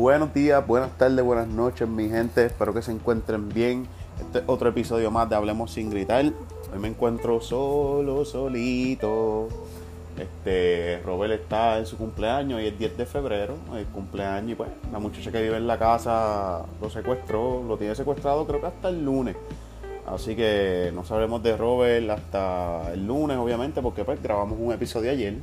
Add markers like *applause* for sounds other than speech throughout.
Buenos días, buenas tardes, buenas noches, mi gente. Espero que se encuentren bien. Este es otro episodio más de Hablemos sin gritar. Hoy me encuentro solo, solito. Este, Robert está en su cumpleaños y es 10 de febrero, el cumpleaños, y pues la muchacha que vive en la casa lo secuestró, lo tiene secuestrado creo que hasta el lunes. Así que no sabremos de Robert hasta el lunes, obviamente, porque pues grabamos un episodio ayer.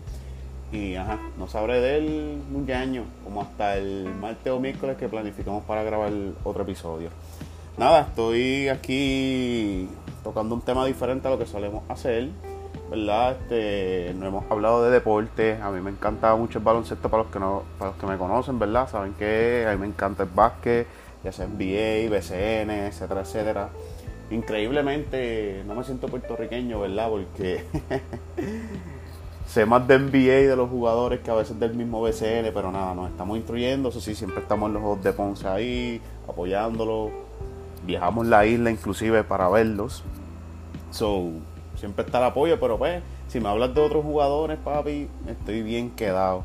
Y ajá, no sabré de él un año, como hasta el martes o miércoles que planificamos para grabar otro episodio. Nada, estoy aquí tocando un tema diferente a lo que solemos hacer. ¿Verdad? Este, no hemos hablado de deporte. A mí me encanta mucho el baloncesto para los que no, para los que me conocen, ¿verdad? Saben que a mí me encanta el básquet, ya sea NBA, BCN, etcétera, etcétera. Increíblemente no me siento puertorriqueño, ¿verdad? Porque *laughs* sé más de NBA de los jugadores que a veces del mismo BCN, pero nada, nos estamos instruyendo, eso sí, siempre estamos en los de Ponce ahí, apoyándolo. Viajamos la isla inclusive para verlos. So, siempre está el apoyo, pero pues, si me hablas de otros jugadores, papi, estoy bien quedado.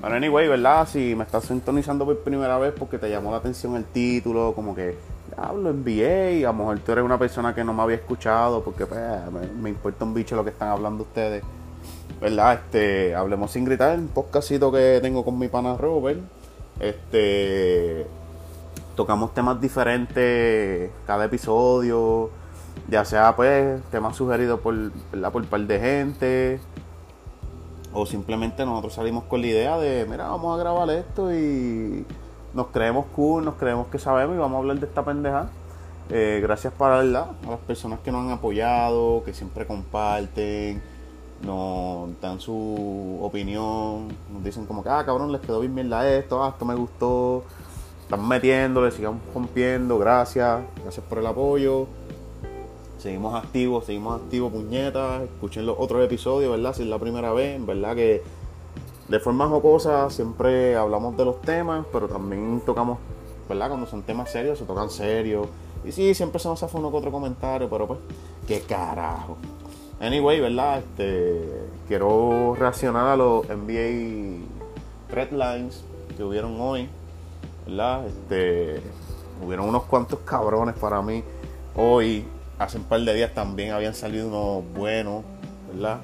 Pero anyway, ¿verdad? Si me estás sintonizando por primera vez porque te llamó la atención el título, como que hablo NBA, a lo mejor tú eres una persona que no me había escuchado porque pues, me importa un bicho lo que están hablando ustedes. ¿Verdad? Este, hablemos sin gritar, un podcastito que tengo con mi pana Robert. Este, tocamos temas diferentes cada episodio, ya sea pues temas sugeridos por, ¿verdad? por un par de gente, o simplemente nosotros salimos con la idea de, mira, vamos a grabar esto y nos creemos cool, nos creemos que sabemos y vamos a hablar de esta pendeja. Eh, gracias para ¿verdad? a las personas que nos han apoyado, que siempre comparten nos dan su opinión, nos dicen como que, ah, cabrón, les quedó bien mierda esto, ah, esto me gustó, están metiéndole, sigamos rompiendo, gracias, gracias por el apoyo. Seguimos activos, seguimos activos, puñetas, escuchen los otros episodios, ¿verdad? Si es la primera vez, verdad que de forma jocosa siempre hablamos de los temas, pero también tocamos, ¿verdad? Cuando son temas serios, se tocan serios. Y sí, siempre se nos hace uno que otro comentario, pero pues, qué carajo. Anyway, ¿verdad? Este, quiero reaccionar a los NBA Red Lines que hubieron hoy, ¿verdad? Este, hubieron unos cuantos cabrones para mí hoy. Hace un par de días también habían salido unos buenos, ¿verdad?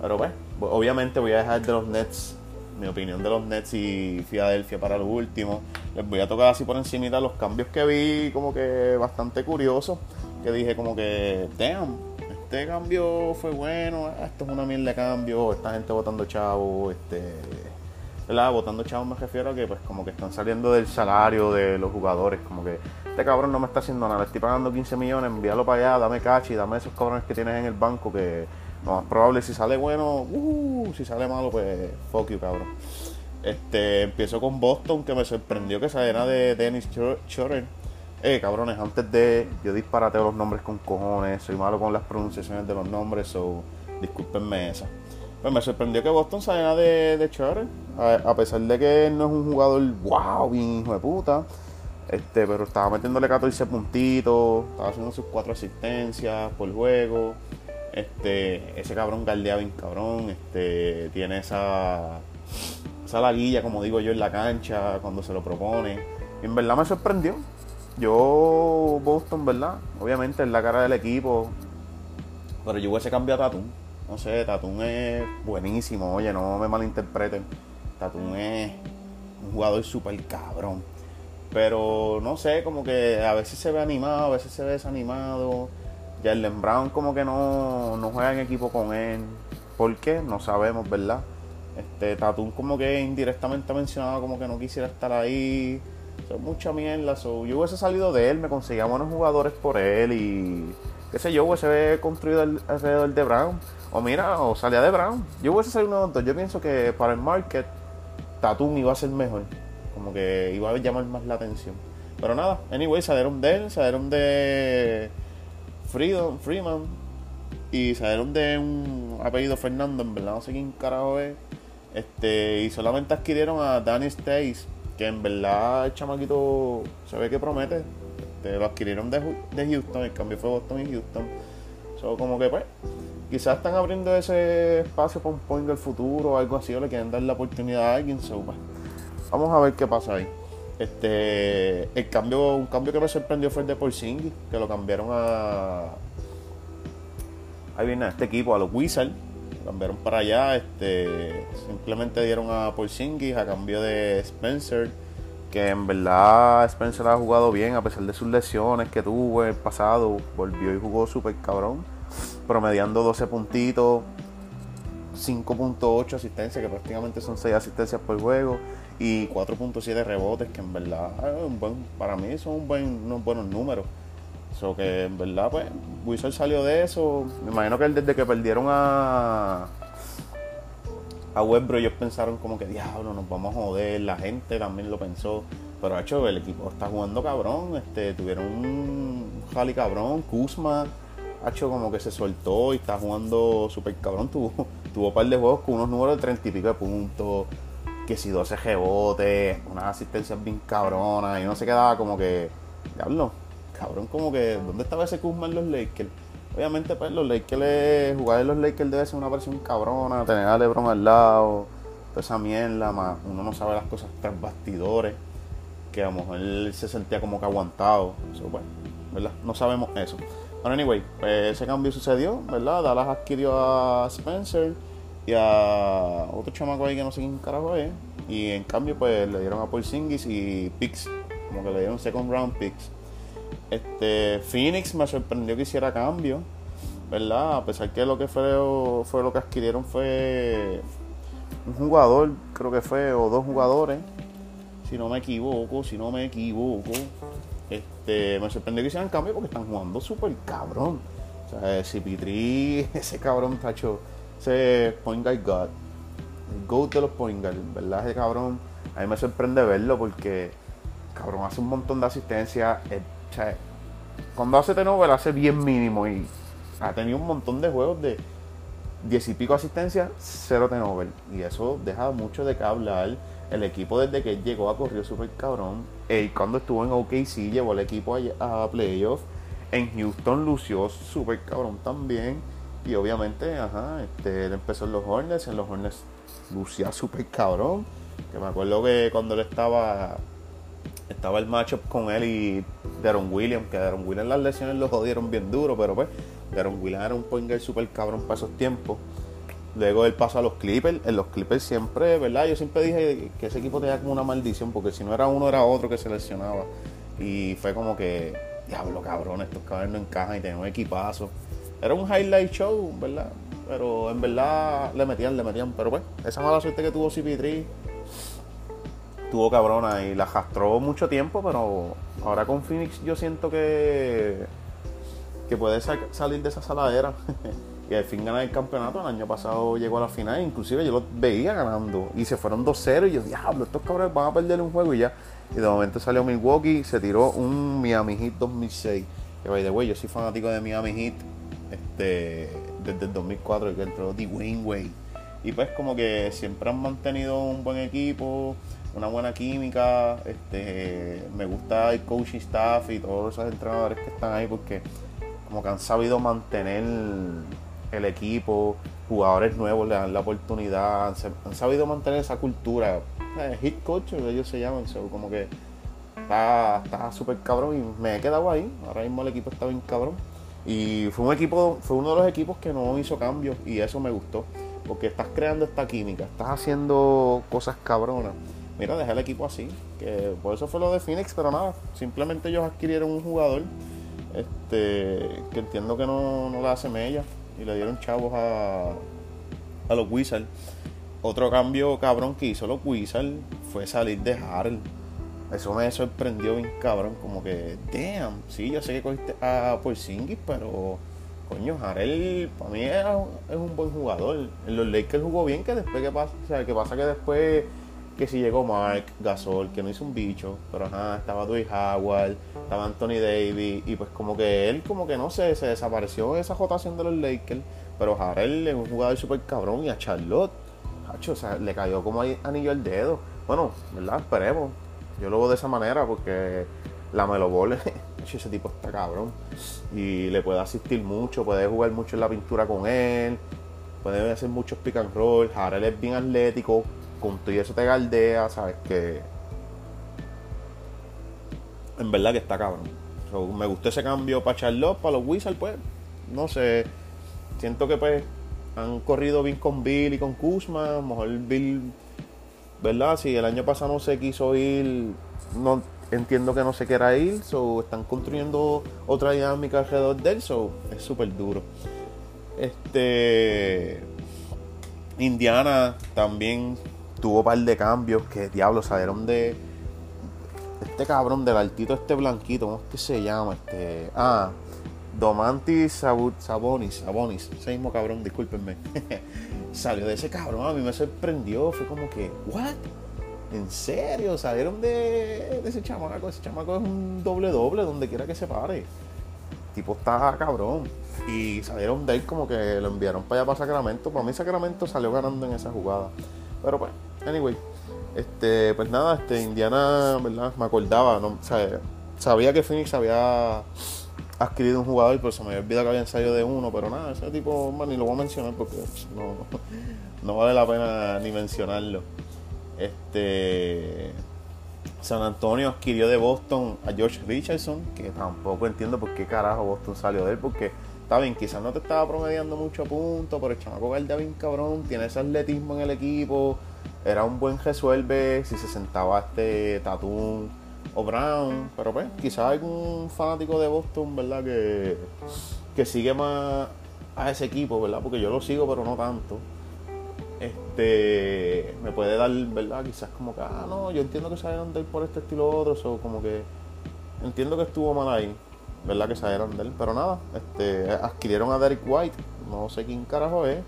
Pero pues, obviamente voy a dejar de los Nets, mi opinión de los Nets y Filadelfia para lo último. Les voy a tocar así por encima los cambios que vi, como que bastante curiosos. Que dije como que, damn, este cambio fue bueno, ah, esto es una mierda de cambio, esta gente votando chavo, este, ¿verdad? Votando chavo me refiero a que pues como que están saliendo del salario de los jugadores, como que este cabrón no me está haciendo nada, le estoy pagando 15 millones, envíalo para allá, dame cachi, dame esos cabrones que tienes en el banco que lo más probable si sale bueno, uh, si sale malo pues fuck you cabrón. Este, empiezo con Boston que me sorprendió que saliera de Dennis Schroeder eh, cabrones, antes de. Yo disparateo los nombres con cojones, soy malo con las pronunciaciones de los nombres, so discúlpenme esa. Pues me sorprendió que Boston saliera de, de a, pesar de que no es un jugador wow, bien hijo de puta. Este, pero estaba metiéndole 14 puntitos, estaba haciendo sus 4 asistencias por juego. Este, ese cabrón galdea bien cabrón, este, tiene esa, esa laguilla, como digo yo, en la cancha cuando se lo propone. Y en verdad me sorprendió, yo, Boston, ¿verdad? Obviamente es la cara del equipo. Pero yo hubiese cambiado a Tatum. No sé, Tatum es buenísimo. Oye, no me malinterpreten. Tatum es un jugador súper cabrón. Pero no sé, como que a veces se ve animado, a veces se ve desanimado. Jalen Brown como que no, no juega en equipo con él. ¿Por qué? No sabemos, ¿verdad? Este, Tatum como que indirectamente mencionado como que no quisiera estar ahí mucha mierda. yo hubiese salido de él, me conseguía buenos jugadores por él y qué sé yo, hubiese construido alrededor de Brown. O mira, o salía de Brown. Yo hubiese salido uno de Yo pienso que para el market, Tatum iba a ser mejor. Como que iba a llamar más la atención. Pero nada, anyway, salieron de él, salieron de Freedom, Freeman y salieron de un apellido Fernando, en verdad no sé quién carajo es. Este, y solamente adquirieron a Danny Stace que en verdad el chamaquito se ve que promete. Este, lo adquirieron de, de, Houston, el cambio fue Boston y Houston. So, como que pues, quizás están abriendo ese espacio para un point del futuro o algo así, o le quieren dar la oportunidad a alguien. So, pues, vamos a ver qué pasa ahí. Este, el cambio, un cambio que me sorprendió fue el de Porzingis, que lo cambiaron a, ahí viene a este equipo, a los Wizards, cambiaron para allá, este, simplemente dieron a Porzingis a cambio de Spencer, que en verdad Spencer ha jugado bien a pesar de sus lesiones que tuvo en el pasado, volvió y jugó súper cabrón, promediando 12 puntitos, 5.8 asistencias, que prácticamente son 6 asistencias por juego, y 4.7 rebotes, que en verdad un para mí son un buen, unos buenos números. Eso que en verdad, pues, Wizard salió de eso. Me imagino que desde que perdieron a a Westbrook ellos pensaron como que diablo, nos vamos a joder, la gente también lo pensó. Pero hecho, el equipo está jugando cabrón, este, tuvieron un jali cabrón, Kuzma, hecho como que se soltó y está jugando súper cabrón, tuvo, *laughs* tuvo un par de juegos con unos números de 30 y pico de puntos, que si 12 rebotes, unas asistencias bien cabronas, y uno se quedaba como que, diablo, cabrón, como que, ¿dónde estaba ese Kuzma en los Lakers? Obviamente, pues los Lakers, jugar en los Lakers debe ser una versión cabrona, tener a LeBron al lado, toda esa mierda, más uno no sabe las cosas tras bastidores, que a lo mejor él se sentía como que aguantado, eso, bueno, ¿verdad? No sabemos eso. Bueno, anyway, pues ese cambio sucedió, ¿verdad? Dallas adquirió a Spencer y a otro chamaco ahí que no sé quién carajo es. Y en cambio, pues le dieron a Porzingis y picks, como que le dieron second round picks. Este, Phoenix me sorprendió que hiciera cambio, ¿verdad? A pesar que lo que fue, fue lo que adquirieron fue un jugador, creo que fue, o dos jugadores, si no me equivoco, si no me equivoco. Este, me sorprendió que hicieran cambio porque están jugando súper cabrón. O sea, si Pitri, *laughs* ese cabrón, tacho, ese point guard god, el GOAT de los point guard, ¿verdad? Ese cabrón, a mí me sorprende verlo porque, cabrón, hace un montón de asistencia. O sea, cuando hace Tenover hace bien mínimo y ha tenido un montón de juegos de 10 y pico asistencias, cero Tenover. Y eso deja mucho de qué hablar. El equipo desde que llegó ha corrido súper cabrón. Y cuando estuvo en OKC llevó al equipo a, a playoff. En Houston lució súper cabrón también. Y obviamente, ajá, este, él empezó en los Hornets. En los Hornets lucía súper cabrón. Que me acuerdo que cuando él estaba estaba el matchup con él y Deron Williams, que Deron Williams las lesiones lo jodieron bien duro, pero pues Deron Williams era un point guard super cabrón para esos tiempos. Luego él pasó a los Clippers, en los Clippers siempre, ¿verdad? Yo siempre dije que ese equipo tenía como una maldición, porque si no era uno era otro que se lesionaba. Y fue como que, diablo cabrón, estos cabrones no encajan y tenían un equipazo. Era un highlight show, ¿verdad? Pero en verdad le metían, le metían. Pero pues, esa mala suerte que tuvo CP3 tuvo cabrona y la jastró mucho tiempo, pero ahora con Phoenix yo siento que que puede salir de esa saladera *laughs* y al fin ganar el campeonato. El año pasado llegó a la final, inclusive yo lo veía ganando y se fueron 2-0 y yo, diablo, estos cabrones van a perder un juego y ya. Y de momento salió Milwaukee, se tiró un Miami Heat 2006. Que by the way, yo soy fanático de Miami Heat este, desde el 2004 que entró Dwayne Wade. Y pues como que siempre han mantenido un buen equipo, una buena química. Este, me gusta el coaching staff y todos esos entrenadores que están ahí porque como que han sabido mantener el equipo, jugadores nuevos le dan la oportunidad, han, sabido mantener esa cultura. Eh, hit culture, ellos se llaman, como que está súper cabrón y me he quedado ahí. Ahora mismo el equipo está bien cabrón. Y fue un equipo, fue uno de los equipos que no hizo cambios y eso me gustó. Porque estás creando esta química, estás haciendo cosas cabronas. Mira, deja el equipo así. Que por eso fue lo de Phoenix, pero nada. Simplemente ellos adquirieron un jugador este que entiendo que no, no le hace mella y le dieron chavos a, a los Wizards. Otro cambio cabrón que hizo los Wizards fue salir de Harold. Eso me sorprendió bien cabrón, como que, damn, sí, yo sé que cogiste a Porzingis, pero coño, Harrell para mí es, un buen jugador. En los Lakers jugó bien, que después que pasa, o sea, que pasa que después que si llegó Mark Gasol, que no hizo un bicho, pero ajá, estaba Dwight Howard, estaba Anthony Davis, y pues como que él como que no sé, se desapareció esa rotación de los Lakers, pero Harrell es un jugador súper cabrón y a Charlotte, o sea, le cayó como anillo al dedo. Bueno, ¿verdad? Esperemos. Yo lo veo de esa manera porque la Melo Ball, *laughs* ese tipo está cabrón. Y le puede asistir mucho, puede jugar mucho en la pintura con él, puede hacer muchos pick and roll. Harrell es bien atlético, con eso te galdea, sabes que en verdad que está cabrón. me gustó ese cambio para Charlotte, para los Wizards, pues, no sé. Siento que pues han corrido bien con Bill y con Kuzma. A lo mejor Bill, ¿verdad? Si el año pasado no se quiso ir, no entiendo que no se quiera ir. So, están construyendo otra dinámica alrededor de él. So, es súper duro. Este. Indiana también tuvo un par de cambios que diablo salieron de este cabrón del altito este blanquito, ¿cómo es que se llama? Este, ah, Domantis Sabonis, Sabonis, ese mismo cabrón, discúlpenme. *laughs* Salió de ese cabrón, a mí me sorprendió, fue como que, ¿what? ¿En serio? Salieron de, de ese chamaco, ese chamaco es un doble doble donde quiera que se pare. tipo está cabrón. Y salieron de él como que lo enviaron para allá para Sacramento. Para mí Sacramento salió ganando en esa jugada. Pero pues, anyway. Este, pues nada, este, Indiana, ¿verdad? Me acordaba, no, sabía que Phoenix había adquirido un jugador, pero se me había olvidado que habían salido de uno, pero nada, ese tipo, man, ni lo voy a mencionar porque no, *laughs* no vale la pena ni mencionarlo. Este San Antonio adquirió de Boston a George Richardson, que tampoco entiendo por qué carajo Boston salió de él, porque está bien, quizás no te estaba promediando mucho punto, pero el chamaco verde bien cabrón, tiene ese atletismo en el equipo, era un buen resuelve si se sentaba este Tatum o Brown, pero pues quizás algún fanático de Boston, ¿verdad? Que, que sigue más a ese equipo, ¿verdad? Porque yo lo sigo, pero no tanto. Este me puede dar, ¿verdad? Quizás como que, ah, no, yo entiendo que salieron de él por este estilo u otro, o como que entiendo que estuvo mal ahí, ¿verdad? Que salieron de él, pero nada, este adquirieron a Derek White, no sé quién carajo es,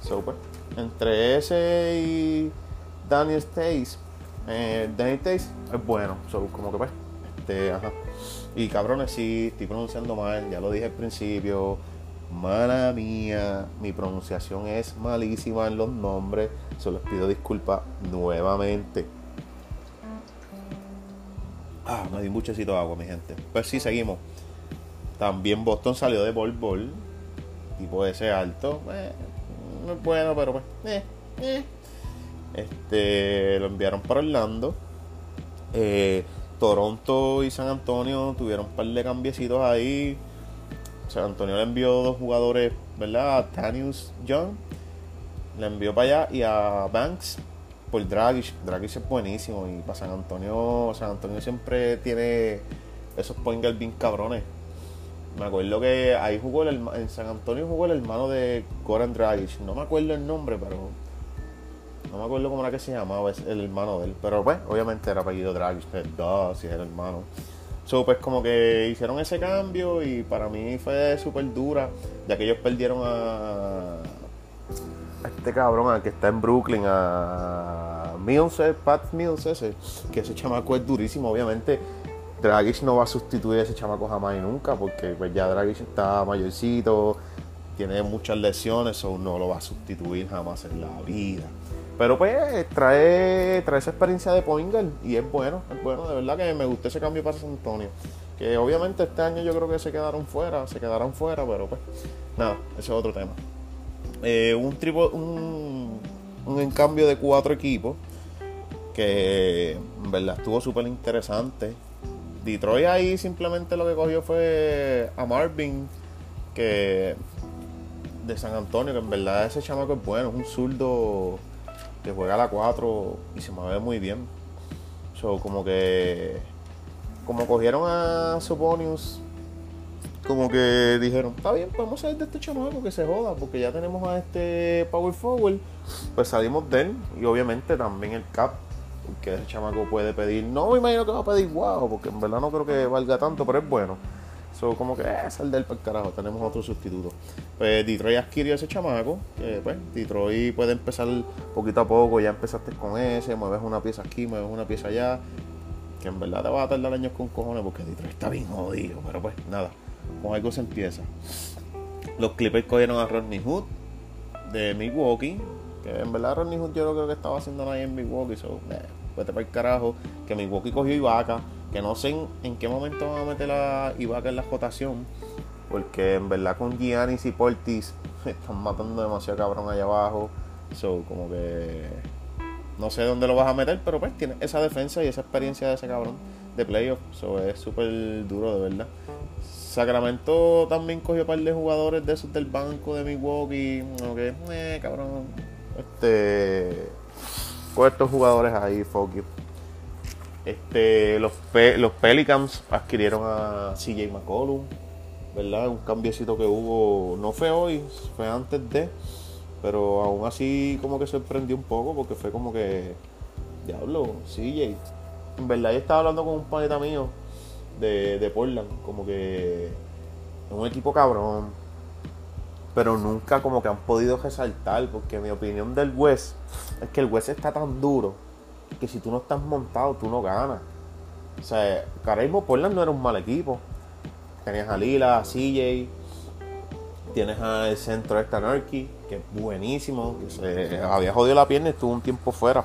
so, pues, entre ese y Daniel Stace. Eh, Daniel Stace es bueno, como que pues. Este, ajá. Y cabrones, sí, estoy pronunciando mal, ya lo dije al principio. Mala mía, mi pronunciación es malísima en los nombres. Solo les pido disculpas nuevamente. Ah, me di un buchecito de agua, mi gente. Pues sí, seguimos. También Boston salió de Bol Bol. Tipo ese alto. Eh, no es bueno, pero pues. Eh. Este, lo enviaron para Orlando. Eh, Toronto y San Antonio tuvieron un par de cambiecitos ahí. San Antonio le envió dos jugadores, ¿verdad? A Tanius Young. Le envió para allá y a Banks por Dragic. Dragic es buenísimo. Y para San Antonio, San Antonio siempre tiene esos point bien cabrones. Me acuerdo que ahí jugó el, en San Antonio jugó el hermano de Goran Dragic. No me acuerdo el nombre, pero no me acuerdo cómo era que se llamaba el hermano de él. Pero pues, obviamente era apellido Draghi, si era hermano. So, pues como que hicieron ese cambio y para mí fue súper dura, ya que ellos perdieron a, este cabrón, al que está en Brooklyn, a Mills, Pat Mills ese, que ese chamaco es durísimo, obviamente. Dragic no va a sustituir a ese chamaco jamás y nunca, porque pues ya Dragic está mayorcito, tiene muchas lesiones, o no lo va a sustituir jamás en la vida. Pero pues trae, trae esa experiencia de Poingal y es bueno, es bueno, de verdad que me gustó ese cambio para San Antonio. Que obviamente este año yo creo que se quedaron fuera, se quedaron fuera, pero pues nada, ese es otro tema. Eh, un, tripo, un, un cambio de cuatro equipos que en verdad estuvo súper interesante. Detroit ahí simplemente lo que cogió fue a Marvin, que de San Antonio, que en verdad ese chamaco es bueno, es un zurdo que juega a la 4 y se mueve muy bien. So, como que. Como cogieron a Suponius, como que dijeron: Está bien, podemos salir de este chamaco que se joda, porque ya tenemos a este Power Forward. Pues salimos de él y obviamente también el Cap, porque ese chamaco puede pedir. No me imagino que va a pedir wow, porque en verdad no creo que valga tanto, pero es bueno. So, como que es el del carajo, tenemos otro sustituto. Pues Detroit adquirió ese chamaco, que pues Detroit puede empezar poquito a poco, ya empezaste con ese, mueves una pieza aquí, mueves una pieza allá, que en verdad te va a tardar años con cojones porque Detroit está bien jodido, pero pues nada, con algo se empieza. Los Clippers cogieron a Rodney Hood de Milwaukee, que en verdad Rodney Hood yo creo que estaba haciendo nadie en Milwaukee, so, eh, vete para el carajo, que Milwaukee cogió Ibaka que no sé en, qué momento van a meter a Ibaka en la rotación, porque en verdad con Giannis y Portis *laughs* están matando demasiado cabrón allá abajo. So, como que no sé dónde lo vas a meter, pero pues tiene esa defensa y esa experiencia de ese cabrón. de playoff. Eso es súper duro, de verdad. Sacramento también cogió un par de jugadores de esos del banco de Milwaukee. Ok, eh, cabrón. Este. Con estos jugadores ahí, fuck Este, los, los Pelicans adquirieron a CJ McCollum, ¿verdad? Un cambiecito que hubo, no fue hoy, fue antes de, pero aún así como que sorprendió un poco porque fue como que, diablo, CJ. En verdad yo estaba hablando con un paneta mío de, de Portland, como que es un equipo cabrón, pero nunca como que han podido resaltar, porque mi opinión del West es que el West está tan duro que si tú no estás montado, tú no ganas. O sea, ahora Portland no era un mal equipo. Tenías a Lila, a CJ, tienes al centro de Anarchy, que es buenísimo, que se había jodido la pierna y estuvo un tiempo fuera.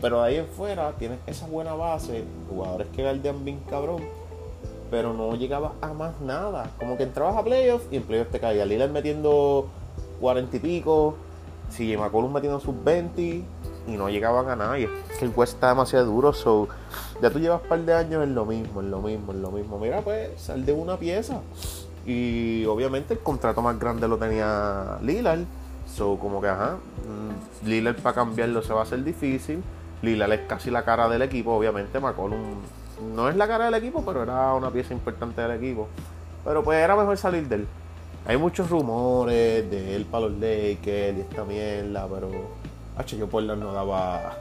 Pero de ahí en fuera tienes esa buena base, jugadores que guardian bien cabrón pero no llegaba a más nada. Como que entrabas a playoffs y en playoffs te caía. Lillard metiendo 40 y pico, si McCollum metiendo sus 20 y no llegaban a nada. Y es que el West está demasiado duro. So, ya tú llevas un par de años en lo mismo, en lo mismo, en lo mismo. Mira, pues sal de una pieza. Y obviamente el contrato más grande lo tenía Lillard. So, como que, ajá, mm, Lillard para cambiarlo se va a hacer difícil. Lillard es casi la cara del equipo, obviamente. McCollum no es la cara del equipo, pero era una pieza importante del equipo. Pero pues era mejor salir de él. Hay muchos rumores de él para los Lakers y esta mierda, pero. H, yo Portland no daba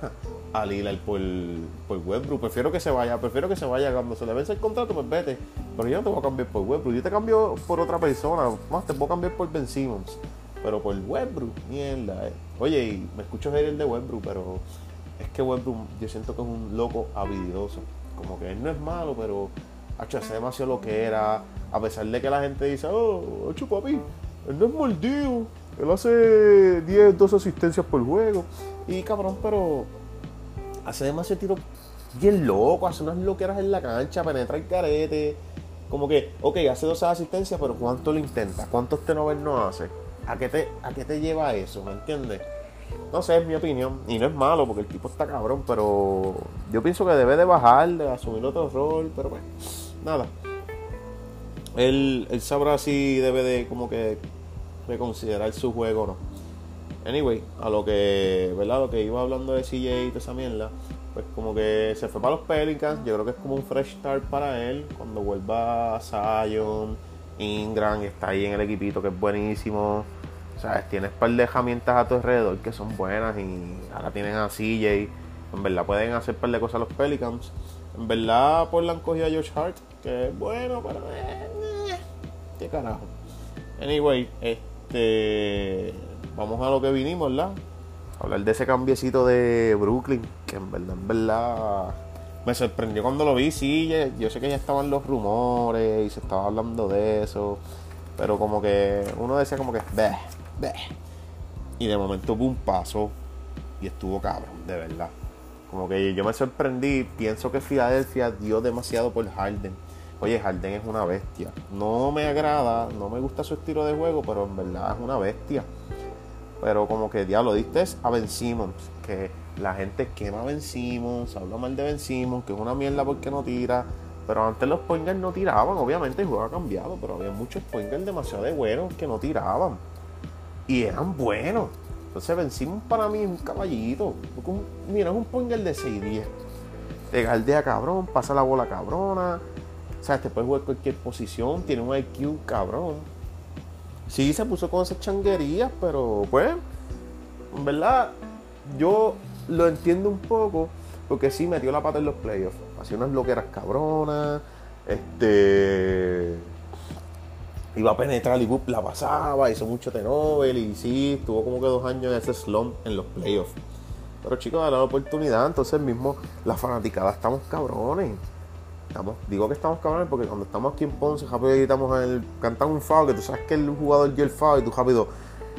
a Lillard por, por Westbrook. Prefiero que se vaya, prefiero que se vaya cuando se le vence el contrato, pues vete. Pero yo no te voy a cambiar por Westbrook. Yo te cambio por otra persona. Más te puedo cambiar por Ben Simmons. Pero por Westbrook, mierda. Eh. Oye, y me escucho el de Westbrook, pero es que Westbrook yo siento que es un loco habilidoso. Como que él no es malo, pero hace demasiado lo que era. A pesar de que la gente dice, oh, ocho papi, él no es mordido. Él hace 10, 12 asistencias por juego. Y cabrón, pero hace demasiado tiro bien loco, hace unas loqueras en la cancha, penetra el carete. Como que, ok, hace 12 asistencias, pero ¿cuánto lo intenta? ¿Cuántos tenovers no hace? ¿A qué, te, ¿A qué te lleva eso? ¿Me entiendes? No sé, es mi opinión. Y no es malo porque el tipo está cabrón, pero yo pienso que debe de bajar, de asumir otro rol, pero bueno, nada. Él, él sabrá si debe de como que reconsiderar su juego o no. Anyway, a lo que, ¿verdad? Lo que iba hablando de CJ y toda esa mierda, pues como que se fue para los Pelicans. Yo creo que es como un fresh start para él. Cuando vuelva Zion, Ingram, está ahí en el equipito que es buenísimo. ¿Sabes? Tienes un par de herramientas a tu alrededor que son buenas y ahora tienen a CJ. En verdad pueden hacer un par de cosas los Pelicans. En verdad pues han cogido a George Hart, que es bueno, pero... Eh, ¿Qué carajo? Anyway, este... Vamos a lo que vinimos, ¿verdad? Hablar de ese cambiecito de Brooklyn, que en verdad, en verdad... Me sorprendió cuando lo vi, sí, yo sé que ya estaban los rumores y se estaba hablando de eso, pero como que uno decía como que, Beh, y de momento, un paso y estuvo cabrón, de verdad. Como que yo me sorprendí, pienso que Filadelfia dio demasiado por Harden. Oye, Harden es una bestia. No me agrada, no me gusta su estilo de juego, pero en verdad es una bestia. Pero como que diablo, diste a Ben Simmons, que la gente quema a Ben Simmons, habla mal de Ben Simmons, que es una mierda porque no tira. Pero antes los pointers no tiraban, obviamente el juego ha cambiado, pero había muchos pointers demasiado de buenos que no tiraban y eran buenos. Entonces vencimos para mí un caballito. Mira, es un ponger de 6-10. Te galdea cabrón, pasa la bola cabrona. O sea, te puede jugar cualquier posición, tiene un IQ cabrón. Sí, se puso con esas changuerías, pero pues, en verdad, yo lo entiendo un poco, porque sí metió la pata en los playoffs. Hacía unas loqueras cabronas, este iba a penetrar y la pasaba, hizo mucho tenovel y sí, tuvo como que dos años en ese slump en los playoffs. Pero chicos, a la oportunidad, entonces mismo la fanaticada estamos cabrones. Digo que estamos cabrones porque cuando estamos aquí en Ponce, rápido editamos el, cantamos un foul, que tú sabes que el jugador dio el foul y tú rápido,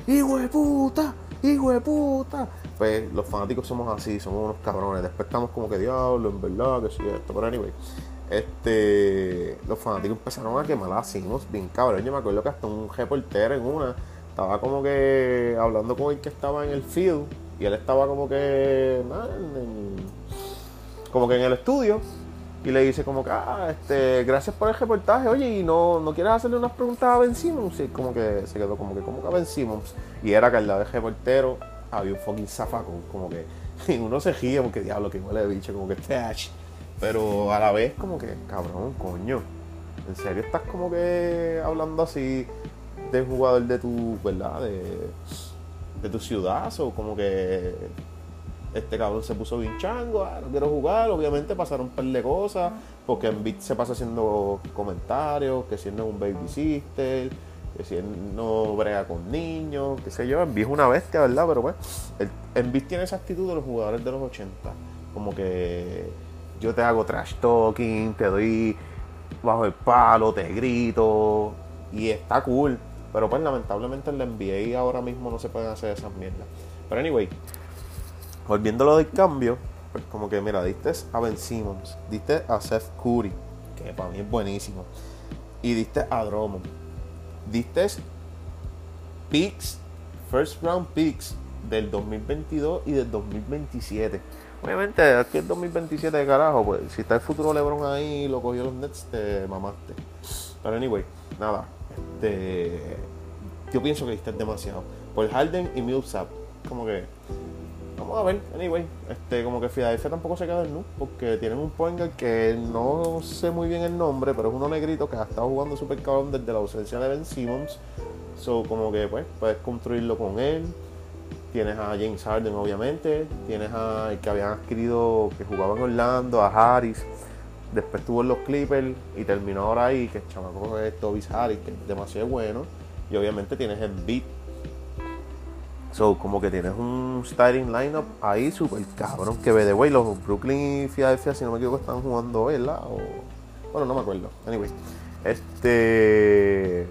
hijo de puta, hijo de puta. Pues los fanáticos somos así, somos unos cabrones. Después estamos como que diablo, en verdad, que sí, esto. Pero anyway, este, los fanáticos empezaron a quemar a Simons bien cabrón. Yo me acuerdo que hasta un reportero en una estaba como que hablando con el que estaba en el field y él estaba como que como que en el estudio y le dice como que, ah, este, gracias por el reportaje, oye, y no, no quieres hacerle unas preguntas a Ben Simmons, y como que se quedó como que, como que a Ben Simmons, y era que al lado del reportero había un fucking zafacón, como que, *laughs* y uno se gira porque diablo, que huele de bicho, como que trash, pero a la vez como que, cabrón, coño, en serio estás como que hablando así de jugador de tu, ¿verdad? De, de tu ciudad, o como que este cabrón se puso bien chango, ah, no quiero jugar, obviamente pasaron un par de cosas, porque Beat se pasa haciendo comentarios, que si él no es un baby sister, que si él no brega con niños, qué sé yo, en es una bestia, ¿verdad? Pero pues, Beat tiene esa actitud de los jugadores de los 80, como que yo te hago trash talking, te doy bajo el palo, te grito, y está cool, pero pues lamentablemente en la NBA ahora mismo no se pueden hacer esas mierdas. Pero anyway, volviendo a lo del cambio, pues como que mira, diste a Ben Simmons, diste a Seth Curry, que para mí es buenísimo, y diste a Drummond, diste picks, first round picks del 2022 y del 2027. Obviamente, aquí es 2027 de carajo, pues si está el futuro LeBron ahí y lo cogió los Nets, te mamaste. Pero anyway, nada, este, yo pienso que diste demasiado. Por Harden y Millsap, como que a ver, anyway, este, como que Philadelphia tampoco se queda en nu, porque tienen un point que no sé muy bien el nombre, pero es uno negrito que ha estado jugando super cabrón desde la ausencia de Ben Simmons. So, como que pues puedes construirlo con él. Tienes a James Harden, obviamente. Tienes a el que habían adquirido, que jugaba en Orlando, a Harris. Después tuvo en los Clippers y terminó ahora ahí, que el chamaco es Tobias Harris, que es demasiado bueno. Y obviamente tienes el beat So, como que tienes un starting lineup ahí super cabrón. Que ve de way, los Brooklyn y Philadelphia, si no me equivoco, están jugando, ¿verdad? O, bueno, no me acuerdo. Anyway, este.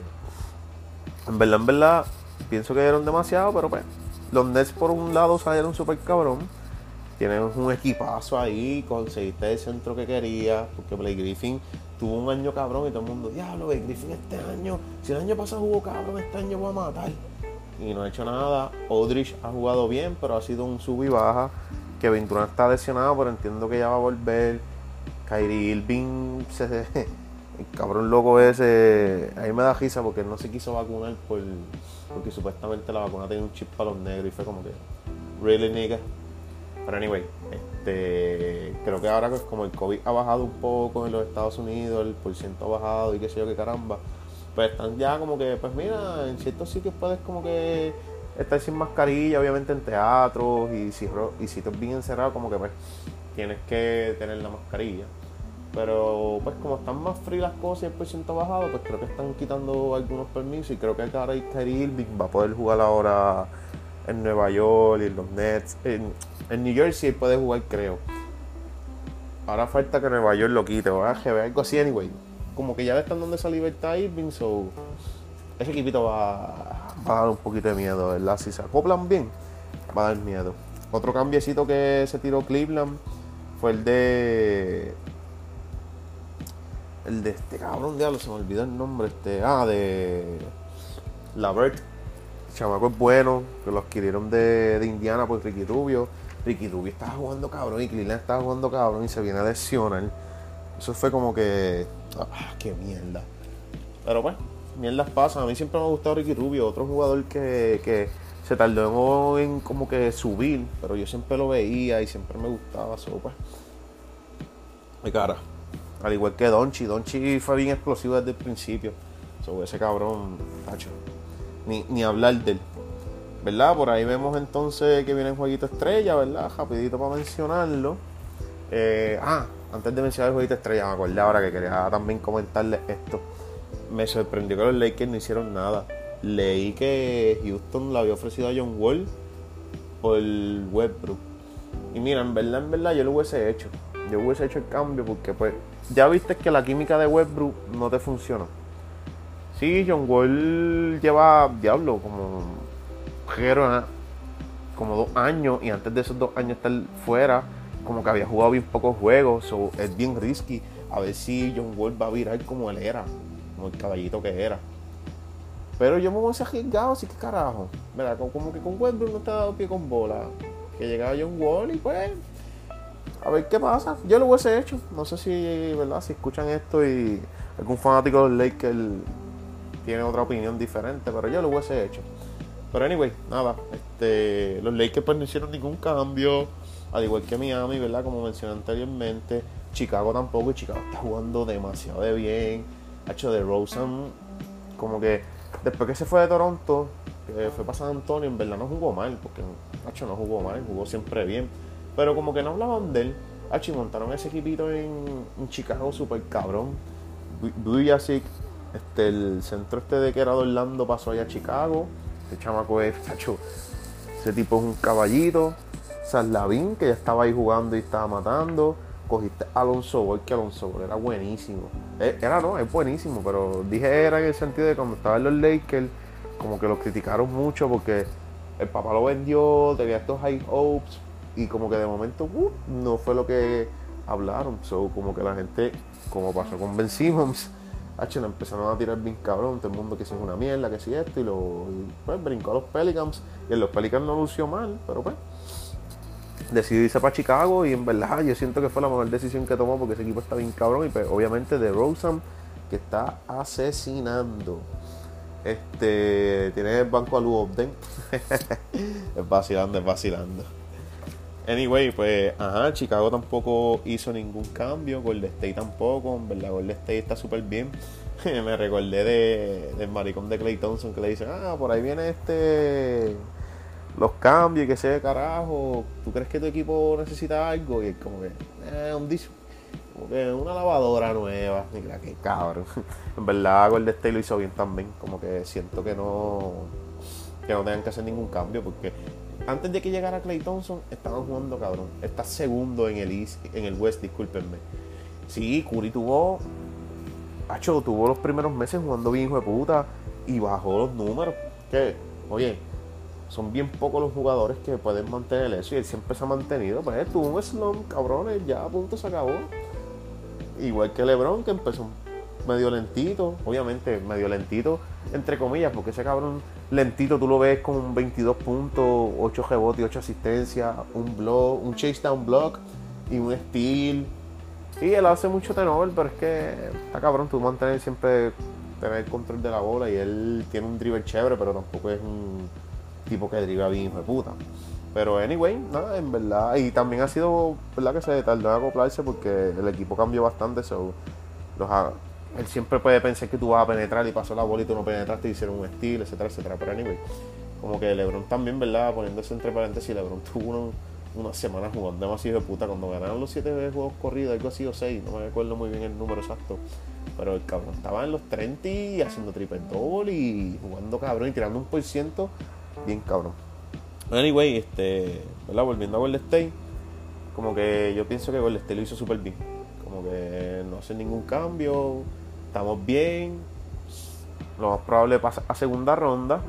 En verdad, en verdad, pienso que dieron demasiado, pero pues. Los Nets por un lado salieron super cabrón. Tienen un equipazo ahí, conseguiste el centro que querías, porque Blake Griffin tuvo un año cabrón y todo el mundo, diablo, Blake Griffin este año, si el año pasado jugó cabrón, este año voy a matar y no ha hecho nada. Odrich ha jugado bien, pero ha sido un sub y baja. Kevin Durant está lesionado, pero entiendo que ya va a volver. Kyrie Irving, se, *laughs* el cabrón loco ese, ahí me da risa porque no se quiso vacunar por, porque supuestamente la vacuna tenía un chip para los negros y fue como que, really nigga. Pero anyway, este, creo que ahora como el COVID ha bajado un poco en los Estados Unidos, el porciento ha bajado y qué sé yo qué caramba, pues están ya como que, pues mira, en ciertos sitios puedes como que estar sin mascarilla, obviamente en teatros y, y sitios bien encerrados, como que pues tienes que tener la mascarilla. Pero pues como están más frías las cosas y el porcentaje bajado, pues creo que están quitando algunos permisos y creo que ahora Kyrie Irving va a poder jugar ahora en Nueva York y en los Nets. En, en New Jersey puede jugar, creo. Ahora falta que Nueva York lo quite o algo así, anyway como que ya le están dando esa libertad a Irving, so ese equipito va, a dar un poquito de miedo, ¿verdad? Si se acoplan bien, va a dar miedo. Otro cambiecito que se tiró Cleveland fue el de. El de este cabrón, diablo, se me olvidó el nombre. Este, ah, de. Lavert. El chamaco es bueno, que lo adquirieron de, de Indiana por Ricky Rubio. Ricky Rubio estaba jugando cabrón y Cleveland estaba jugando cabrón y se viene a lesionar. Eso fue como que. ¡Ah, qué mierda! Pero pues, mierdas pasan. A mí siempre me ha gustado Ricky Rubio, otro jugador que, que se tardó en como que subir, pero yo siempre lo veía y siempre me gustaba. eso pues, mi cara. Al igual que Donchi, Donchi fue bien explosivo desde el principio. sobre ese cabrón, tacho. Ni, ni hablar de él. ¿Verdad? Por ahí vemos entonces que viene el jueguito estrella, ¿verdad? Rapidito para mencionarlo. Eh, ah, antes de mencionar el jueguito estrella, me acordé ahora que quería también comentarles esto. Me sorprendió que los Lakers no hicieron nada. Leí que Houston le había ofrecido a John Wall por Westbrook. Y mira, en verdad, en verdad, yo lo hubiese hecho. Yo hubiese hecho el cambio porque, pues, ya viste que la química de Westbrook no te funciona. Sí, John Wall lleva, diablo, como, como dos años y antes de esos dos años estar fuera como que había jugado bien pocos juegos, es bien risky. A ver si John Wall va a virar como él era, como el caballito que era. Pero yo me voy a arriesgado, así que carajo. ¿Verdad? Como, que con Westbrook no te ha dado pie con bola. Que llegaba John Wall y pues. a ver qué pasa. Yo lo hubiese hecho. No sé si, ¿verdad? Si escuchan esto y algún fanático de los Lakers tiene otra opinión diferente, pero yo lo hubiese hecho. Pero anyway, nada, este, los Lakers pues no hicieron ningún cambio, al igual que Miami, ¿verdad? Como mencioné anteriormente, Chicago tampoco, y Chicago está jugando demasiado de bien. Hecho de Rosen, como que después que se fue de Toronto, que fue para San Antonio, en verdad no jugó mal, porque Hacho no jugó mal, jugó siempre bien. Pero como que no hablaban de él. Hacho, montaron ese equipito en, Chicago super cabrón. Bujasic, este, el centro este de que era de Orlando pasó allá a Chicago. Este chamaco es, tacho, ese tipo es un caballito. Salavín, que ya estaba ahí jugando y estaba matando. Cogiste Alonso Ball, que Alonso era buenísimo. Eh, era no, es buenísimo, pero dije era en el sentido de cuando estaba en los Lakers, como que lo criticaron mucho porque el papá lo vendió, tenía estos high hopes y como que de momento uh, no fue lo que hablaron. So, como que la gente, como pasó con Ben Simmons, H, empezaron a tirar bien cabrón, todo el mundo que si es una mierda, que si esto, y, lo, pues brincó a los Pelicans, y en los Pelicans no lució mal, pero pues decidió irse para Chicago y en verdad yo siento que fue la mejor decisión que tomó porque ese equipo está bien cabrón y pues, obviamente de Rosen que está asesinando. Este tiene el banco a Lu *laughs* es vacilando, es vacilando. Anyway, pues, ajá, Chicago tampoco hizo ningún cambio, Golden State tampoco, en verdad, Golden State está súper bien. *laughs* Me recordé de, del maricón de Clay Thompson que le dice, ah, por ahí viene este, los cambios y que sea carajo, ¿tú crees que tu equipo necesita algo? Y es como que, eh, un disco, como que una lavadora nueva, mira que cabrón. *laughs* en verdad, Golden State lo hizo bien también, como que siento que no, que no tengan que hacer ningún cambio porque antes de que llegara Clay Thompson, estaban jugando cabrón. Está segundo en el East, en el West, discúlpenme. Sí, Curry tuvo. Hacho, tuvo los primeros meses jugando bien, hijo de puta. Y bajó los números. Que, oye, son bien pocos los jugadores que pueden mantener eso. Y él siempre se ha mantenido. Pues tuvo un slump, cabrones, ya a punto se acabó. Igual que LeBron, que empezó medio lentito. Obviamente, medio lentito, entre comillas, porque ese cabrón lentito tú lo ves con un 22 puntos, 8 rebotes y 8 asistencias, un block, un chase down block y un steal. Y él hace mucho turnover, pero es que está cabrón, tú mantener siempre tener el control de la bola y él tiene un dribble chévere, pero tampoco es un tipo que driva bien hijo de puta. Pero anyway, nada, en verdad, y también ha sido, ¿verdad? Que se tardó en acoplarse porque el equipo cambió bastante, so, los, él siempre puede pensar que tú vas a penetrar y pasó la bola y tú no penetraste y hicieron un estilo, etcétera, etcétera. Pero anyway, como que LeBron también, ¿verdad? Poniéndose entre paréntesis, LeBron *laughs* tuvo una semana jugando demasiado de puta. Cuando ganaron los 7 juegos corridos, algo así o 6, no me acuerdo muy bien el número exacto. Pero el cabrón estaba en los 30 y haciendo triple double y jugando cabrón y tirando un por ciento bien cabrón. Anyway, este. Volviendo a Golden State, como que yo pienso que Golden State lo hizo súper bien. Como que no hace ningún cambio estamos bien. Lo más probable pasa a segunda ronda.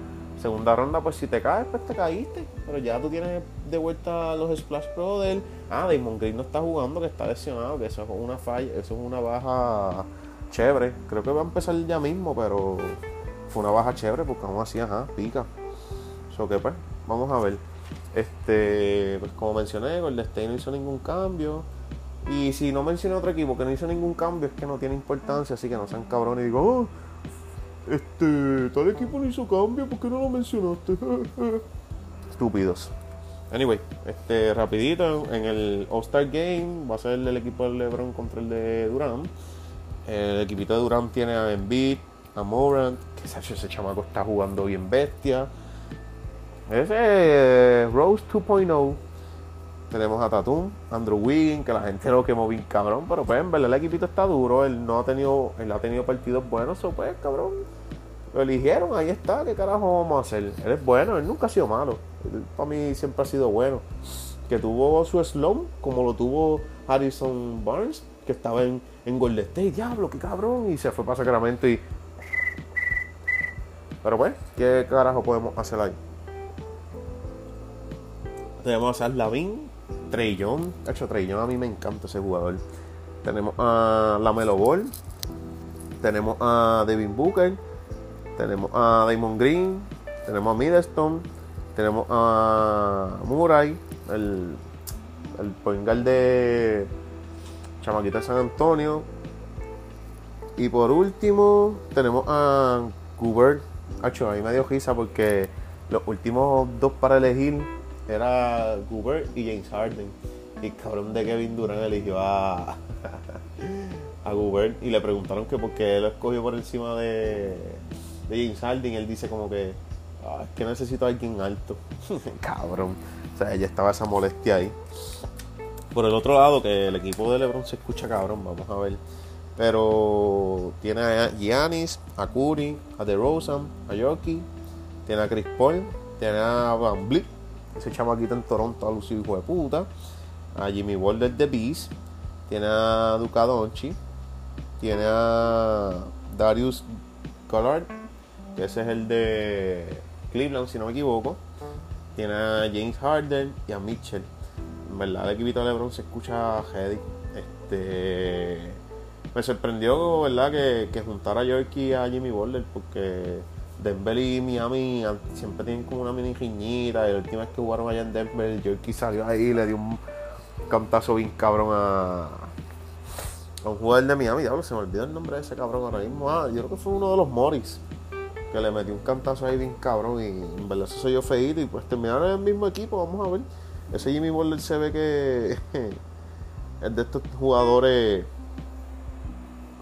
Segunda ronda, pues si te caes, pues te caíste. Pero ya tú tienes de vuelta los Splash del. Ah, Damon Green no está jugando, que está lesionado, que eso es una falla, eso es una baja chévere. Creo que va a empezar ya mismo, pero fue una baja chévere porque aún así, ajá, pica. Eso que pues, vamos a ver. Este, pues como mencioné, el State no hizo ningún cambio. Y si no mencioné otro equipo que no hizo ningún cambio, es que no tiene importancia, así que no sean cabrones y digo, oh, este, tal equipo no hizo cambio, ¿por qué no lo mencionaste? *laughs* Estúpidos. Anyway, este, rapidito, en el All-Star Game va a ser el equipo de LeBron contra el de Durán. El equipito de Durán tiene a Embiid, a Morant, que ese chamaco está jugando bien bestia. Ese Rose 2.0 tenemos a Tatum, Andrew Wiggins, que la gente lo quemó bien cabrón, pero pues en verdad el equipito está duro, él no ha tenido, él ha tenido partidos buenos, pues cabrón, lo eligieron, ahí está, ¿qué carajo vamos a hacer? Él es bueno, él nunca ha sido malo, él para mí siempre ha sido bueno. Que tuvo su slump, como lo tuvo Harrison Barnes, que estaba en, en Golden State, diablo, qué cabrón, y se fue para Sacramento y... Pero pues, ¿qué carajo podemos hacer ahí? Tenemos a Lavin, Trey Young. hecho, a mí me encanta ese jugador. Tenemos a Lamelo Ball. Tenemos a Devin Booker. Tenemos a Damon Green. Tenemos a Middleton. Tenemos a Murray. El, el point guard de Chamaquita de San Antonio. Y por último, tenemos a Cooper. Hacho, a mí me dio risa porque los últimos dos para elegir era Cooper y James Harden. Y cabrón de Kevin Durant eligió a, *laughs* a Goober y le preguntaron que por qué lo escogió por encima de, de James Harden. Él dice como que "Ah, es que necesito a alguien alto. *laughs* cabrón. O sea, ya estaba esa molestia ahí. Por el otro lado, que el equipo de LeBron se escucha cabrón, vamos a ver. Pero tiene a Giannis, a Curry, a DeRozan, a Yoki, tiene a Chris Paul, tiene a Van Vliet, ese chamaquito en Toronto, a lucido hijo de puta, a Jimmy Butler de Beast, tiene a Luka Doncic, tiene a Darius Collard, ese es el de Cleveland, si no me equivoco, tiene a James Harden y a Mitchell. En verdad, el equipito de LeBron se escucha. Este, me sorprendió, ¿verdad? Que, que juntara a Yorkie a Jimmy Butler porque Denver y Miami siempre tienen como una mini riñita. Y la última vez que jugaron allá en Denver, Yorkie salió ahí y le dio un cantazo bien cabrón a, a un jugador de Miami. Diablo, se me olvidó el nombre de ese cabrón ahora mismo. Ah, yo creo que fue uno de los Morris que le metió un cantazo ahí bien cabrón y en verdad se yo feíto y pues terminaron en el mismo equipo, vamos a ver. Ese Jimmy Butler se ve que *laughs* es de estos jugadores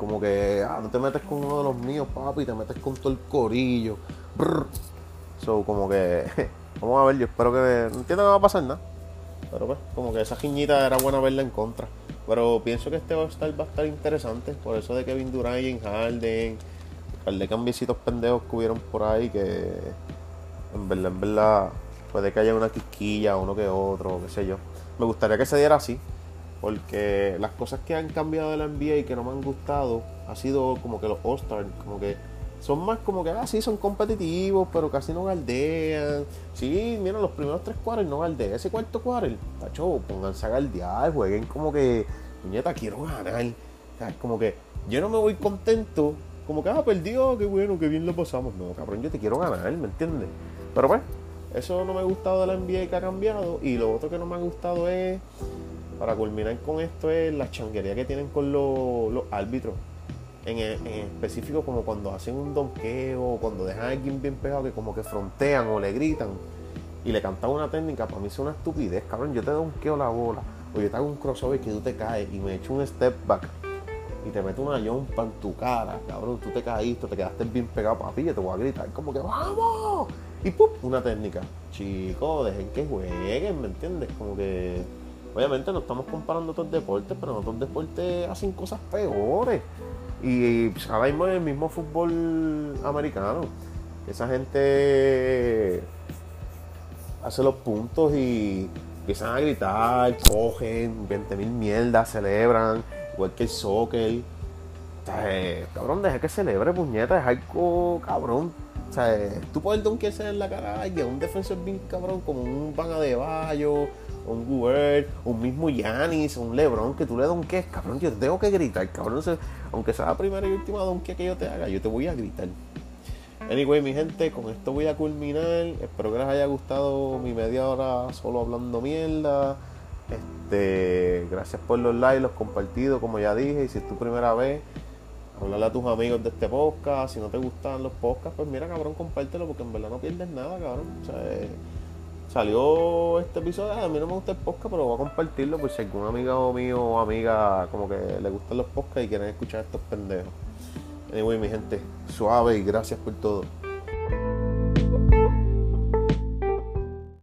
como que ah, no te metes con uno de los míos, papi, te metes con todo el corillo. Brr. So, como que *laughs* vamos a ver, yo espero que no entiendo que va a pasar nada. Pero pues, como que esa giñita era buena verla en contra. Pero pienso que este va a estar, va a estar interesante. Por eso de Kevin Durant y Harden. Par de cambiecitos pendejos que hubieron por ahí que en verdad, en verdad, puede que haya una quisquilla, uno que otro, qué sé yo. Me gustaría que se diera así. Porque las cosas que han cambiado de la NBA y que no me han gustado ha sido como que los All-Stars, como que son más como que, ah, sí, son competitivos, pero casi no galdean. Sí, mira, los primeros tres cuadros no galdean. Ese cuarto cuadro, tacho, pónganse a galdear, jueguen como que, nieta, quiero ganar. Sea, como que yo no me voy contento, como que, ah, perdió, qué bueno, qué bien lo pasamos. No, cabrón, yo te quiero ganar, ¿me entiendes? Pero pues, eso no me ha gustado de la NBA que ha cambiado. Y lo otro que no me ha gustado es, para culminar con esto, es la changuería que tienen con los, árbitros. En, en específico, como cuando hacen un donqueo, cuando dejan a alguien bien pegado, que como que frontean o le gritan y le cantan una técnica, para mí es una estupidez, cabrón. Yo te donqueo la bola, o yo te hago un crossover que tú te caes y me echo un step back y te meto una yompa en tu cara, cabrón. Tú te caíste, te quedaste bien pegado, papi, yo te voy a gritar, como que ¡vamos! Y ¡pum! Una técnica. Chicos, dejen que jueguen, ¿me entiendes? Como que. Obviamente no estamos comparando otros deportes, pero otros deportes hacen cosas peores. Y pues, ahora mismo en el mismo fútbol americano, esa gente hace los puntos y empiezan a gritar, cogen 20 mil mierdas, celebran, igual que el soccer. Eh, cabrón, deja que celebre, puñeta, es algo cabrón. O sea, eh, tú puedes donkearse en la cara a un defensor bien cabrón, como un Van de Bayo, un Gubert, un mismo Yanis, un Lebron, que tú le donkees, cabrón, yo te tengo que gritar, cabrón. Aunque sea la primera y última donkea que yo te haga, yo te voy a gritar. Anyway, mi gente, con esto voy a culminar. Espero que les haya gustado mi media hora solo hablando mierda. Este, gracias por los likes, los compartidos, como ya dije. Y si es tu primera vez, hablarle a tus amigos de este podcast. Si no te gustan los podcasts, pues mira, cabrón, compártelo porque en verdad no pierdes nada, cabrón. O sea, eh, salió este episodio. A mí no me gusta el podcast, pero voy a compartirlo por si algún amigo mío o amiga como que le gustan los podcasts y quieren escuchar estos pendejos. Anyway, mi gente, suave y gracias por todo.